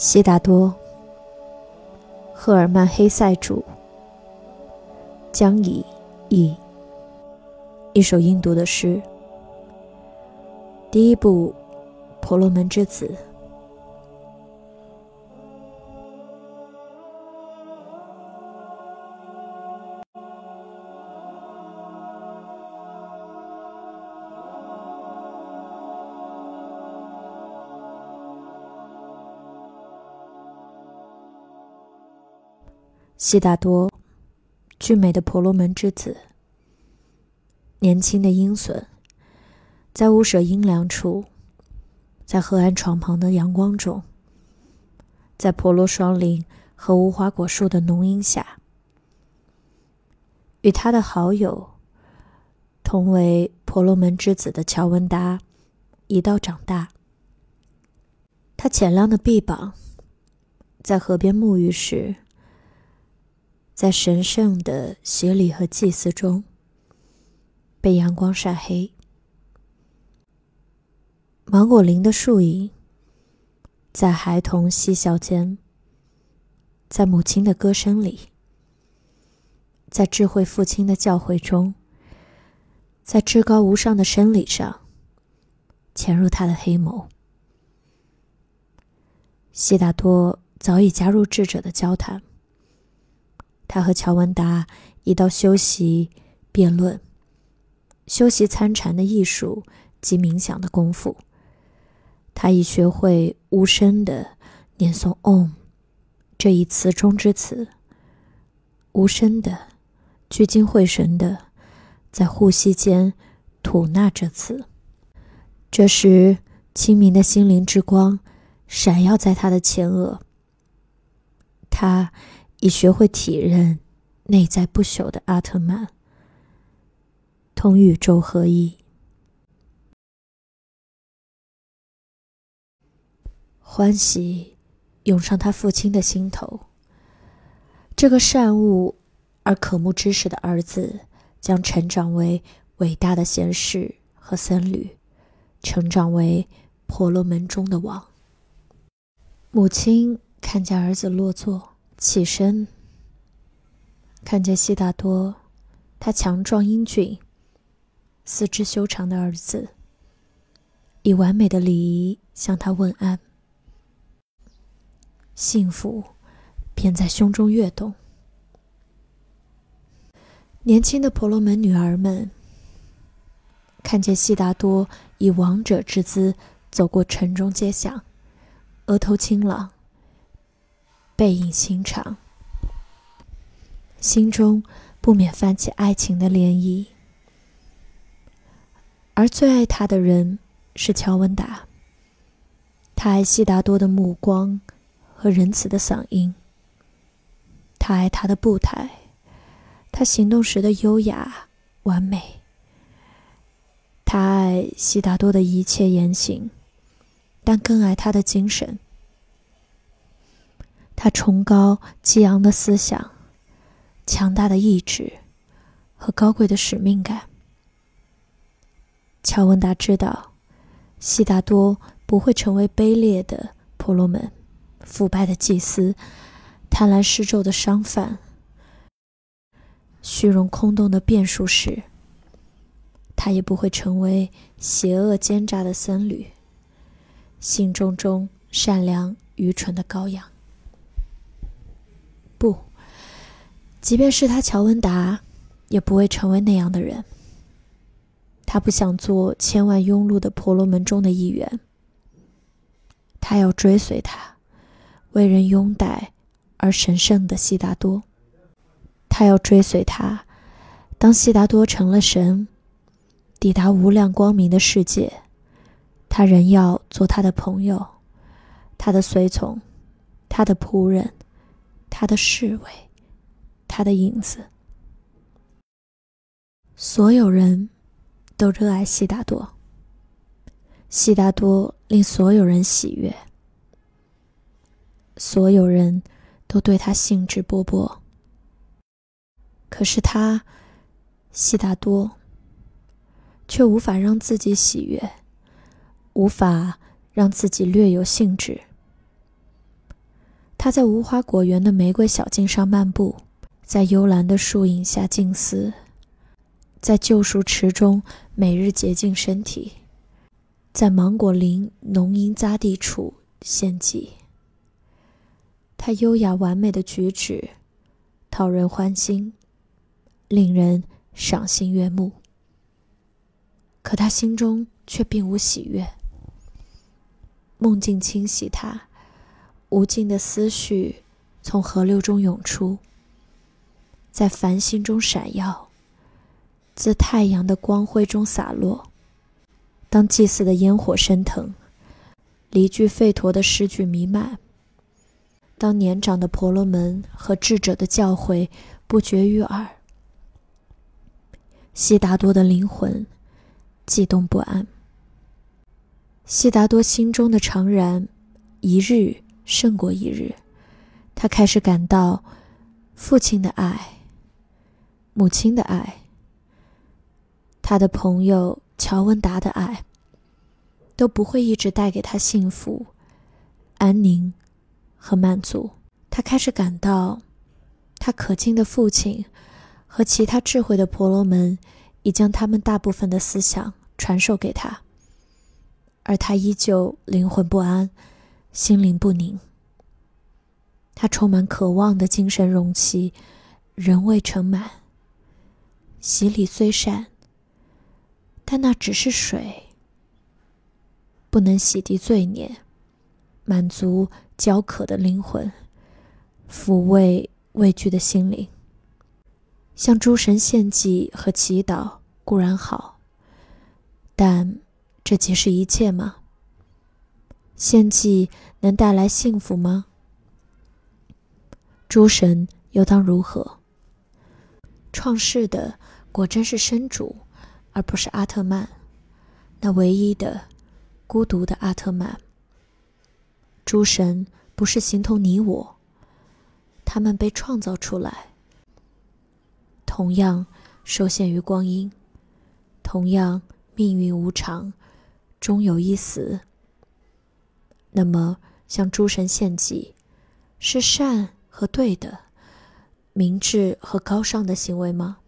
悉达多，赫尔曼·黑塞主，江乙译。一首印度的诗。第一部《婆罗门之子》。悉达多，俊美的婆罗门之子，年轻的鹰隼，在屋舍阴凉处，在河岸床旁的阳光中，在婆罗双林和无花果树的浓荫下，与他的好友，同为婆罗门之子的乔文达一道长大。他浅亮的臂膀，在河边沐浴时。在神圣的洗礼和祭祀中，被阳光晒黑。芒果林的树影，在孩童嬉笑间，在母亲的歌声里，在智慧父亲的教诲中，在至高无上的真理上，潜入他的黑眸。悉达多早已加入智者的交谈。他和乔文达一道修习辩论，修习参禅的艺术及冥想的功夫。他已学会无声的念诵 “Om” 这一词中之词，无声的聚精会神的在呼吸间吐纳这词。这时，清明的心灵之光闪耀在他的前额。他。已学会体认内在不朽的阿特曼，同宇宙合一，欢喜涌上他父亲的心头。这个善悟而渴慕知识的儿子，将成长为伟大的贤士和僧侣，成长为婆罗门中的王。母亲看见儿子落座。起身，看见悉达多，他强壮英俊、四肢修长的儿子，以完美的礼仪向他问安。幸福便在胸中跃动。年轻的婆罗门女儿们看见悉达多以王者之姿走过城中街巷，额头清朗。背影心长，心中不免泛起爱情的涟漪。而最爱他的人是乔文达。他爱悉达多的目光和仁慈的嗓音。他爱他的步态，他行动时的优雅完美。他爱悉达多的一切言行，但更爱他的精神。他崇高激昂的思想、强大的意志和高贵的使命感。乔文达知道，悉达多不会成为卑劣的婆罗门、腐败的祭司、贪婪施咒的商贩、虚荣空洞的辩术士。他也不会成为邪恶奸诈的僧侣、心中中善良愚蠢的羔羊。不，即便是他乔文达，也不会成为那样的人。他不想做千万庸碌的婆罗门中的一员。他要追随他，为人拥戴而神圣的悉达多。他要追随他，当悉达多成了神，抵达无量光明的世界，他仍要做他的朋友，他的随从，他的仆人。他的侍卫，他的影子，所有人都热爱悉达多。悉达多令所有人喜悦，所有人都对他兴致勃勃。可是他，悉达多，却无法让自己喜悦，无法让自己略有兴致。他在无花果园的玫瑰小径上漫步，在幽兰的树影下静思，在旧树池中每日洁净身体，在芒果林浓荫匝地处献祭。他优雅完美的举止，讨人欢心，令人赏心悦目。可他心中却并无喜悦。梦境侵袭他，无尽的思绪从河流中涌出，在繁星中闪耀，自太阳的光辉中洒落。当祭祀的烟火升腾，离居吠陀的诗句弥漫。当年长的婆罗门和智者的教诲不绝于耳，悉达多的灵魂悸动不安。悉达多心中的怅然，一日胜过一日。他开始感到父亲的爱、母亲的爱、他的朋友乔文达的爱，都不会一直带给他幸福、安宁。和满足，他开始感到，他可敬的父亲和其他智慧的婆罗门已将他们大部分的思想传授给他，而他依旧灵魂不安，心灵不宁。他充满渴望的精神容器仍未盛满。洗礼虽善，但那只是水，不能洗涤罪孽，满足。焦渴的灵魂，抚慰畏惧的心灵。向诸神献祭和祈祷固然好，但这即是一切吗？献祭能带来幸福吗？诸神又当如何？创世的果真是生主，而不是阿特曼，那唯一的、孤独的阿特曼。诸神不是形同你我，他们被创造出来，同样受限于光阴，同样命运无常，终有一死。那么，向诸神献祭，是善和对的、明智和高尚的行为吗？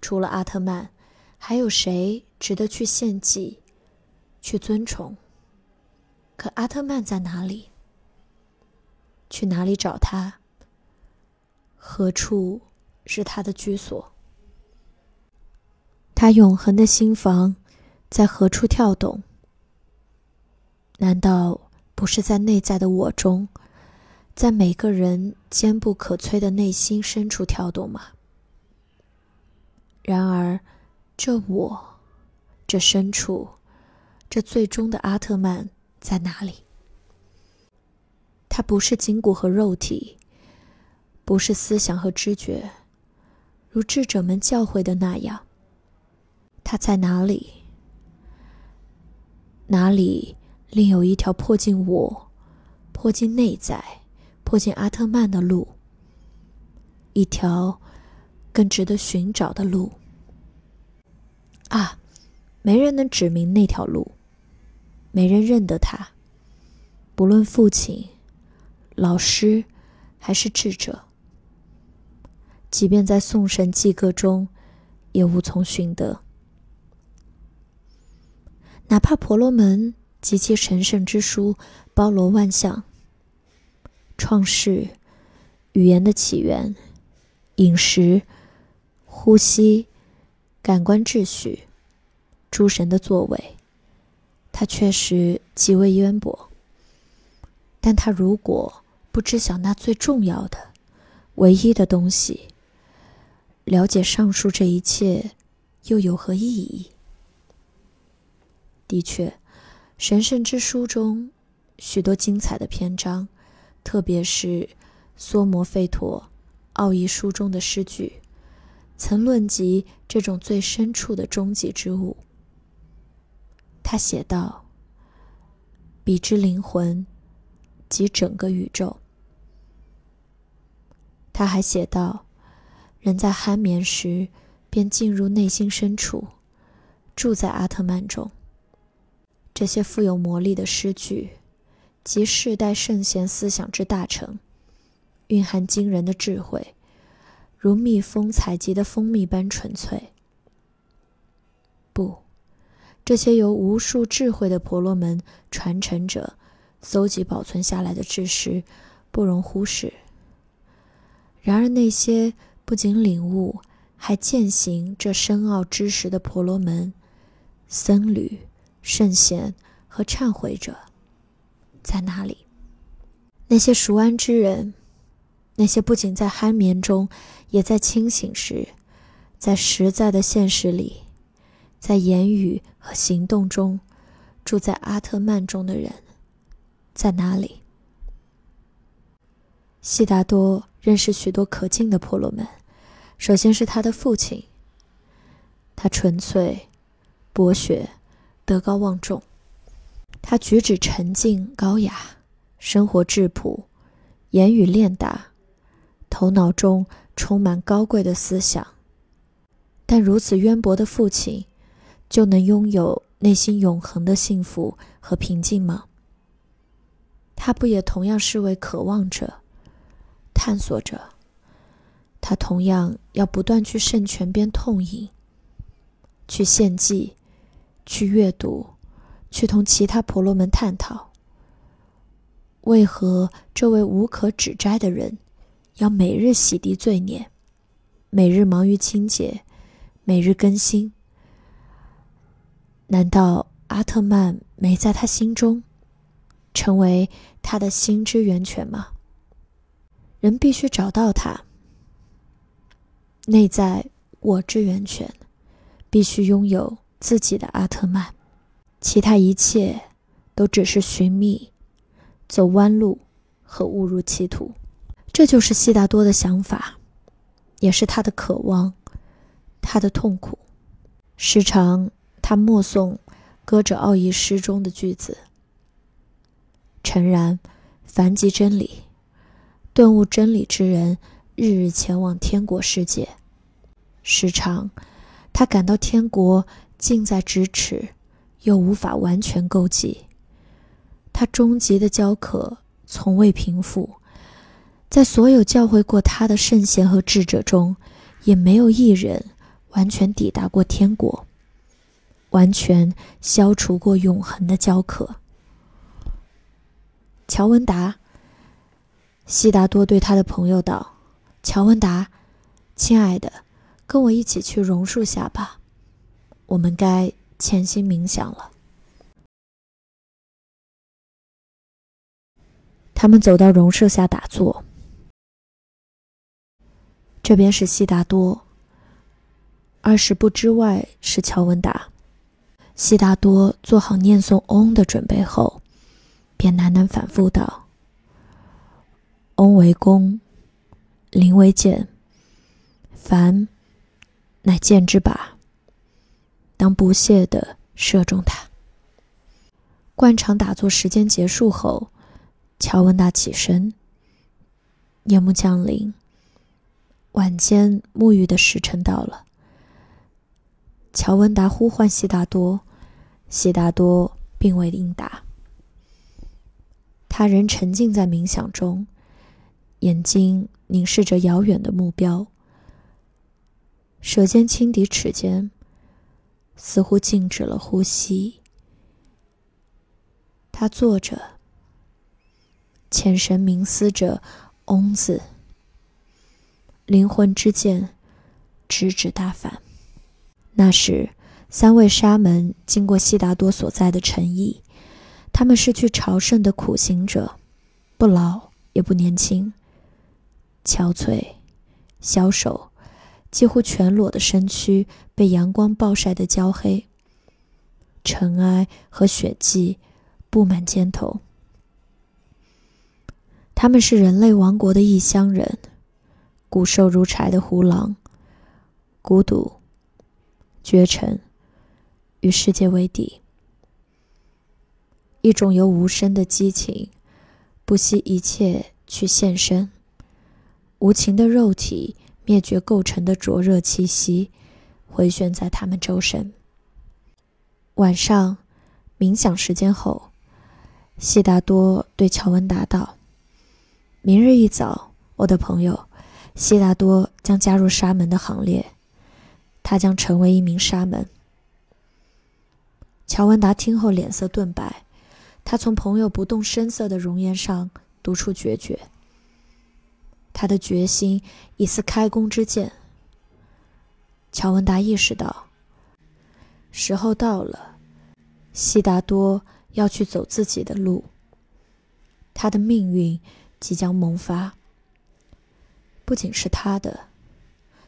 除了阿特曼，还有谁值得去献祭、去尊崇？可阿特曼在哪里？去哪里找他？何处是他的居所？他永恒的心房在何处跳动？难道不是在内在的我中，在每个人坚不可摧的内心深处跳动吗？然而，这我，这深处，这最终的阿特曼。在哪里？它不是筋骨和肉体，不是思想和知觉，如智者们教诲的那样。它在哪里？哪里另有一条迫近我、迫近内在、迫近阿特曼的路？一条更值得寻找的路？啊，没人能指明那条路。没人认得他，不论父亲、老师还是智者，即便在颂神祭歌中，也无从寻得。哪怕婆罗门及其神圣之书包罗万象，创世、语言的起源、饮食、呼吸、感官秩序、诸神的作为。他确实极为渊博，但他如果不知晓那最重要的、唯一的东西，了解上述这一切又有何意义？的确，神圣之书中许多精彩的篇章，特别是梭摩吠陀奥义书中的诗句，曾论及这种最深处的终极之物。他写道：“彼之灵魂，即整个宇宙。”他还写道：“人在酣眠时，便进入内心深处，住在阿特曼中。”这些富有魔力的诗句，集世代圣贤思想之大成，蕴含惊人的智慧，如蜜蜂采集的蜂蜜般纯粹。不，这些由无数智慧的婆罗门传承者搜集保存下来的知识，不容忽视。然而，那些不仅领悟，还践行这深奥知识的婆罗门、僧侣、圣贤和忏悔者，在哪里？那些熟安之人，那些不仅在酣眠中，也在清醒时，在实在的现实里，在言语和行动中，住在阿特曼中的人，在哪里？悉达多认识许多可敬的婆罗门。首先是他的父亲。他纯粹、博学、德高望重。他举止沉静高雅，生活质朴，言语练达，头脑中充满高贵的思想。但如此渊博的父亲，就能拥有内心永恒的幸福和平静吗？他不也同样是位渴望者？探索着，他同样要不断去圣泉边痛饮，去献祭，去阅读，去同其他婆罗门探讨。为何这位无可指摘的人，要每日洗涤罪孽，每日忙于清洁，每日更新？难道阿特曼没在他心中，成为他的心之源泉吗？人必须找到它。内在我之源泉，必须拥有自己的阿特曼，其他一切都只是寻觅、走弯路和误入歧途。这就是悉达多的想法，也是他的渴望，他的痛苦。时常他默诵歌者奥义诗中的句子：“诚然，凡即真理。”顿悟真理之人，日日前往天国世界。时常，他感到天国近在咫尺，又无法完全够及。他终极的焦渴从未平复，在所有教诲过他的圣贤和智者中，也没有一人完全抵达过天国，完全消除过永恒的焦渴。乔文达。悉达多对他的朋友道：“乔文达，亲爱的，跟我一起去榕树下吧，我们该潜心冥想了。”他们走到榕树下打坐。这边是悉达多，二十步之外是乔文达。悉达多做好念诵“嗡”的准备后，便喃喃反复道。翁为弓，灵为箭，凡乃箭之靶，当不屑地射中他。惯常打坐时间结束后，乔文达起身。夜幕降临，晚间沐浴的时辰到了。乔文达呼唤悉达多，悉达多并未应答。他仍沉浸在冥想中。眼睛凝视着遥远的目标，舌尖轻抵齿间，似乎静止了呼吸。他坐着，浅神冥思着“嗡”字，灵魂之剑直指大梵。那时，三位沙门经过悉达多所在的城邑，他们是去朝圣的苦行者，不老也不年轻。憔悴、消瘦，几乎全裸的身躯被阳光暴晒得焦黑，尘埃和血迹布满肩头。他们是人类王国的异乡人，骨瘦如柴的胡狼，孤独、绝尘，与世界为敌。一种由无声的激情，不惜一切去献身。无情的肉体灭绝构成的灼热气息，回旋在他们周身。晚上冥想时间后，悉达多对乔文达道：“明日一早，我的朋友，悉达多将加入沙门的行列，他将成为一名沙门。”乔文达听后脸色顿白，他从朋友不动声色的容颜上读出决绝。他的决心已似开弓之箭。乔文达意识到，时候到了，悉达多。要去走自己的路，他的命运即将萌发。不仅是他的，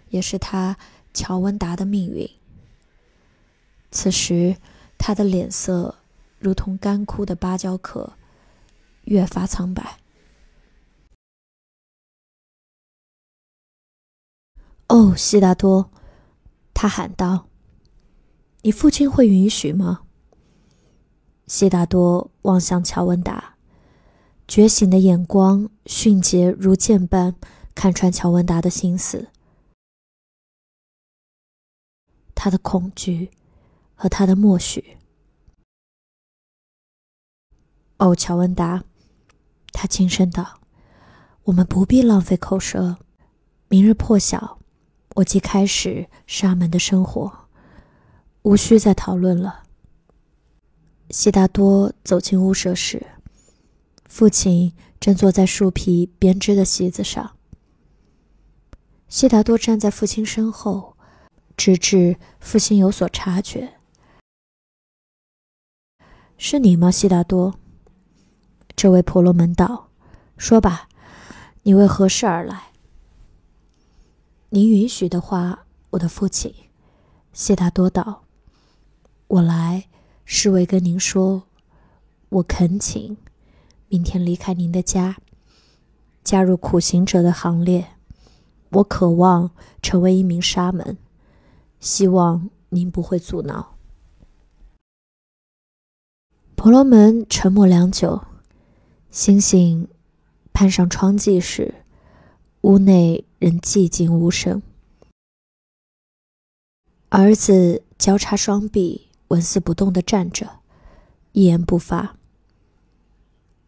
也是他乔文达的命运。此时，他的脸色如同干枯的芭蕉壳，越发苍白。哦，悉达多，他喊道：“你父亲会允许吗？”悉达多望向乔文达，觉醒的眼光迅捷如剑般看穿乔文达的心思，他的恐惧和他的默许。哦，乔文达，他轻声道：“我们不必浪费口舌。明日破晓，我即开始沙门的生活，无需再讨论了。”悉达多走进屋舍时，父亲正坐在树皮编织的席子上。悉达多站在父亲身后，直至父亲有所察觉。“是你吗，悉达多？”这位婆罗门道，“说吧，你为何事而来？”“您允许的话，我的父亲。”谢达多道，“我来。”是为跟您说，我恳请明天离开您的家，加入苦行者的行列。我渴望成为一名沙门，希望您不会阻挠。婆罗门沉默良久，星星攀上窗际时，屋内仍寂静无声。儿子交叉双臂。纹丝不动地站着，一言不发。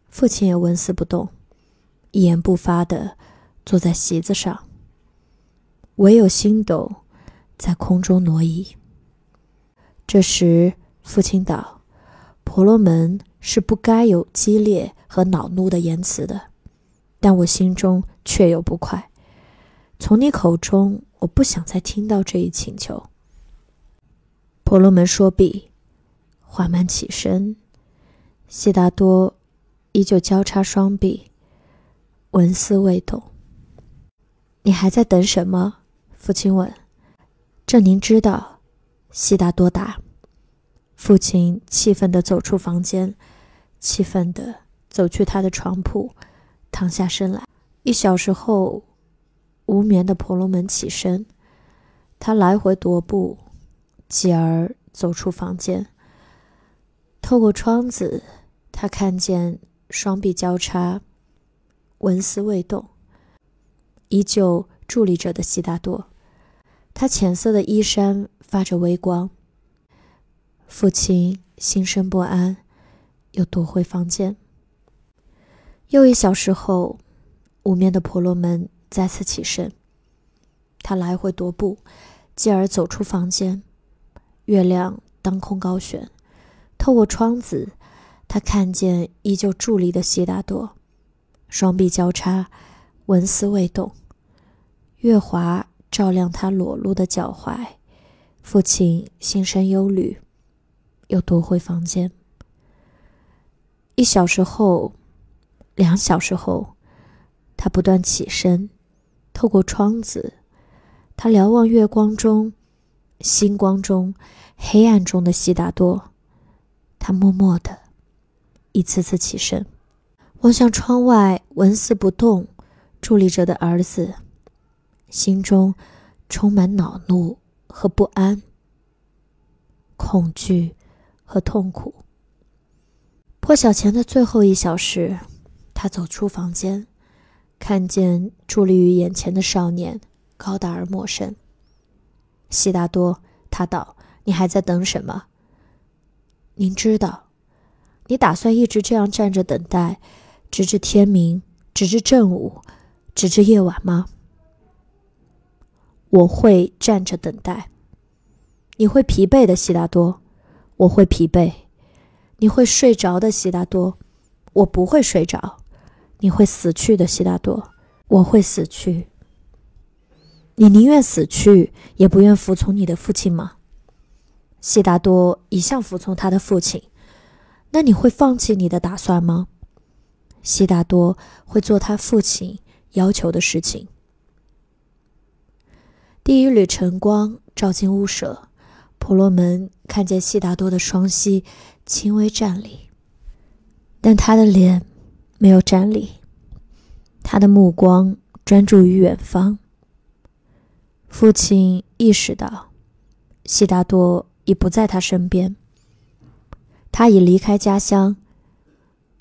父亲也纹丝不动，一言不发地坐在席子上。唯有星斗在空中挪移。这时，父亲道：“婆罗门是不该有激烈和恼怒的言辞的，但我心中却有不快。从你口中，我不想再听到这一请求。”婆罗门说毕，缓慢起身。悉达多依旧交叉双臂，纹丝未动。你还在等什么？父亲问。这您知道。悉达多答。父亲气愤地走出房间，气愤地走去他的床铺，躺下身来。一小时后，无眠的婆罗门起身，他来回踱步。继而走出房间，透过窗子，他看见双臂交叉、纹丝未动、依旧伫立着的悉达多。他浅色的衣衫发着微光。父亲心生不安，又躲回房间。又一小时后，无面的婆罗门再次起身，他来回踱步，继而走出房间。月亮当空高悬，透过窗子，他看见依旧伫立的悉达多，双臂交叉，纹丝未动。月华照亮他裸露的脚踝。父亲心生忧虑，又夺回房间。一小时后，两小时后，他不断起身，透过窗子，他瞭望月光中。星光中，黑暗中的悉达多，他默默的，一次次起身，望向窗外纹丝不动伫立着的儿子，心中充满恼怒和不安、恐惧和痛苦。破晓前的最后一小时，他走出房间，看见伫立于眼前的少年高大而陌生。悉达多，他道：“你还在等什么？”您知道，你打算一直这样站着等待，直至天明，直至正午，直至夜晚吗？我会站着等待。你会疲惫的，悉达多。我会疲惫。你会睡着的，悉达多。我不会睡着。你会死去的，悉达多。我会死去。你宁愿死去，也不愿服从你的父亲吗？悉达多一向服从他的父亲。那你会放弃你的打算吗？悉达多会做他父亲要求的事情。第一缕晨光照进屋舍，婆罗门看见悉达多的双膝轻微站立，但他的脸没有站立，他的目光专注于远方。父亲意识到，悉达多已不在他身边，他已离开家乡，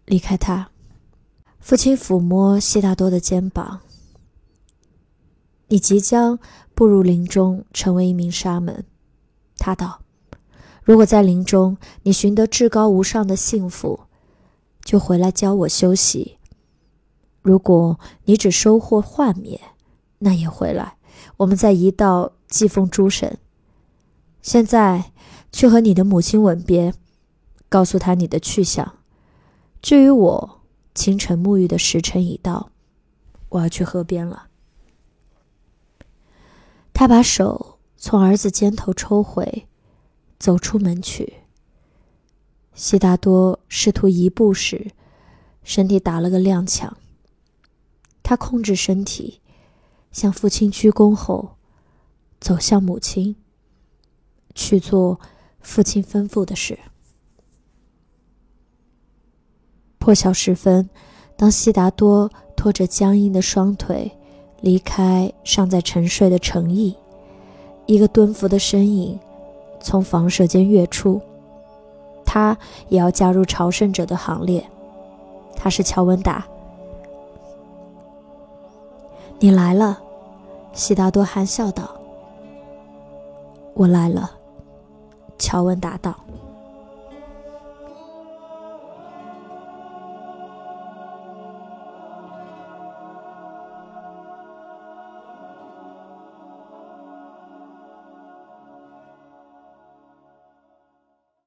离开他。父亲抚摸悉达多的肩膀：“你即将。”步入林中，成为一名沙门，他道：“如果在林中你寻得至高无上的幸福，就回来教我修习；如果你只收获幻灭，那也回来，我们在一道祭奉诸神。现在去和你的母亲吻别，告诉她你的去向。至于我，清晨沐浴的时辰已到，我要去河边了。”他把手从儿子肩头抽回，走出门去。悉达多试图移步时，身体打了个踉跄。他控制身体，向父亲鞠躬后，走向母亲，去做父亲吩咐的事。破晓时分，当悉达多拖着僵硬的双腿。离开尚在沉睡的诚意，一个蹲伏的身影从房舍间跃出，他也要加入朝圣者的行列。他是乔文达。你来了，悉达多含笑道。我来了，乔文达道。